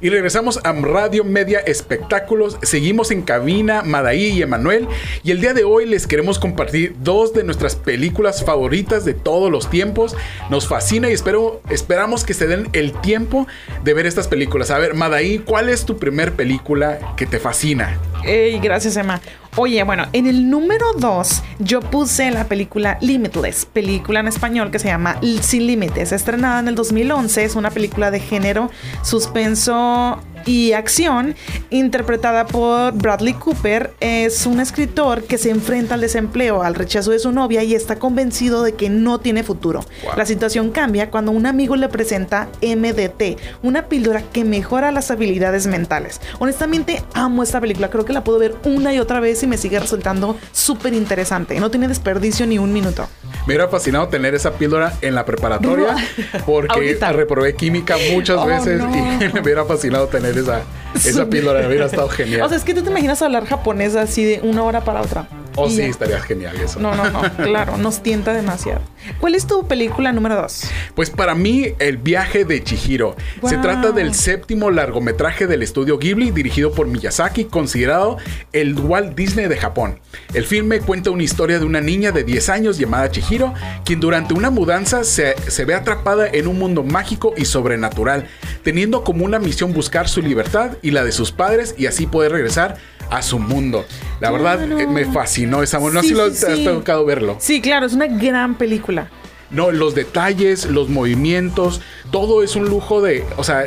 Y regresamos a Radio Media Espectáculos. Seguimos en cabina, Madaí y Emanuel. Y el día de hoy les queremos compartir dos de nuestras películas favoritas de todos los tiempos. Nos fascina y espero, esperamos que se den el tiempo de ver estas películas. A ver, Madaí, ¿cuál es tu primer película que te fascina? Ey, gracias, Emma. Oye, bueno, en el número 2 yo puse la película Limitless, película en español que se llama Sin Límites, estrenada en el 2011, es una película de género suspenso y acción, interpretada por Bradley Cooper, es un escritor que se enfrenta al desempleo, al rechazo de su novia y está convencido de que no tiene futuro. La situación cambia cuando un amigo le presenta MDT, una píldora que mejora las habilidades mentales. Honestamente, amo esta película, creo que la puedo ver una y otra vez y me sigue resultando súper interesante. No tiene desperdicio ni un minuto. Me hubiera fascinado tener esa píldora en la preparatoria porque reprobé química muchas oh, veces y me hubiera fascinado tener esa, esa píldora, hubiera estado genial. O sea, es que tú te imaginas hablar japonés así de una hora para otra. Oh, sí, estaría genial eso. No, no, no, claro, nos tienta demasiado. ¿Cuál es tu película número dos? Pues para mí, El viaje de Chihiro. Se trata del séptimo largometraje del estudio Ghibli, dirigido por Miyazaki, considerado el Walt Disney de Japón. El filme cuenta una historia de una niña de 10 años llamada Chihiro, quien durante una mudanza se, se ve atrapada en un mundo mágico y sobrenatural, teniendo como una misión buscar su libertad y la de sus padres y así poder regresar a su mundo. La verdad, me fascinó esa. No sé si lo has tocado verlo. Sí, claro, es una gran película. No, los detalles, los movimientos, todo es un lujo de. O sea,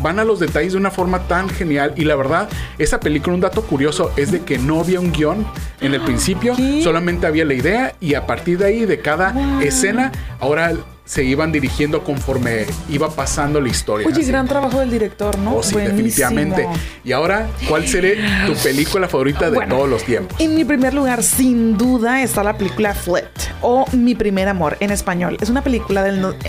van a los detalles de una forma tan genial. Y la verdad, esa película, un dato curioso, es de que no había un guion en el principio, solamente había la idea y a partir de ahí, de cada escena, ahora se iban dirigiendo conforme iba pasando la historia. Oye, gran trabajo del director, ¿no? Oh, sí, definitivamente. Y ahora, ¿cuál sería tu película favorita de todos los tiempos? En mi primer lugar, sin duda, está la película Flit o Mi primer amor en español. Es una película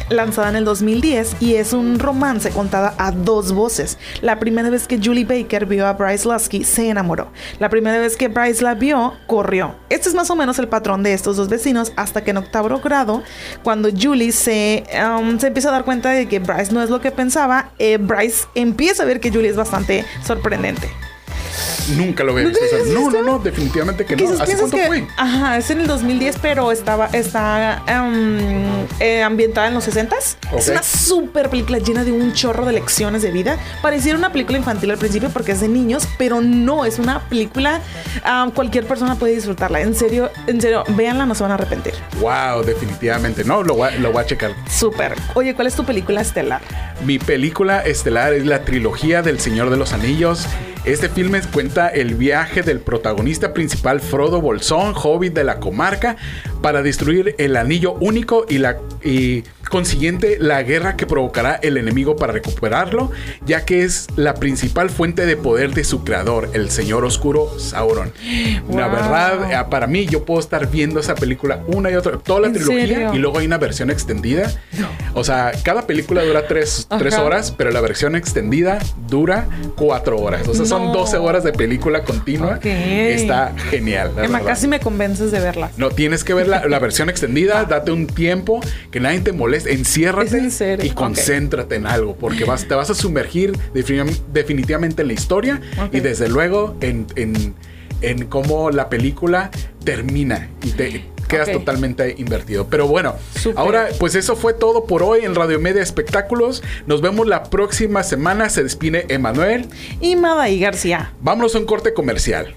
lanzada en el 2010 y es un romance contada a dos voces. La primera vez que Julie Baker vio a Bryce Lasky, se enamoró. La primera vez que Bryce la vio, corrió. Este es más o menos el patrón de estos dos vecinos hasta que en octavo grado, cuando Julie Um, se, empieza a dar cuenta de que Bryce no es lo que pensaba, eh, Bryce empieza a ver que Julie es bastante sorprendente. Nunca lo veo. ¿No, no, no, definitivamente que no. ¿Hace cuánto fue? Ajá, es en el 2010, pero estaba, está um, eh, ambientada en los 60s. Es una súper película llena de un chorro de lecciones de vida. Pareciera una película infantil al principio porque es de niños, pero no, es una película. Um, cualquier persona puede disfrutarla. En serio, en serio, véanla, no se van a arrepentir. Wow, definitivamente. No, lo voy, lo voy a checar. Súper. Oye, ¿cuál es tu película estelar? Mi película estelar es la trilogía del Señor de los Anillos. Este filme cuenta el viaje del protagonista principal Frodo Bolsón, hobbit de la comarca, para destruir el anillo único y la y consiguiente la guerra que provocará el enemigo para recuperarlo, ya que es la principal fuente de poder de su creador, el señor oscuro Sauron. La verdad, eh, para mí yo puedo estar viendo esa película una y otra, toda la trilogía y luego hay una versión extendida. O sea, cada película dura tres, horas, pero la versión extendida dura cuatro horas. O sea, son 12 horas de película continua. Está genial. Emma, casi me convences de verla. No, tienes que ver la, versión extendida, date un tiempo, que nadie te moleste, enciérrate y concéntrate en algo, porque vas, te vas a sumergir definitivamente en la historia y desde luego en, en, cómo la película termina y te quedas totalmente invertido. Pero bueno, ahora pues eso fue todo por hoy en Radio Media Espectáculos. Nos vemos la próxima semana. Se despide Emanuel y Mada y García. Vámonos a un corte comercial.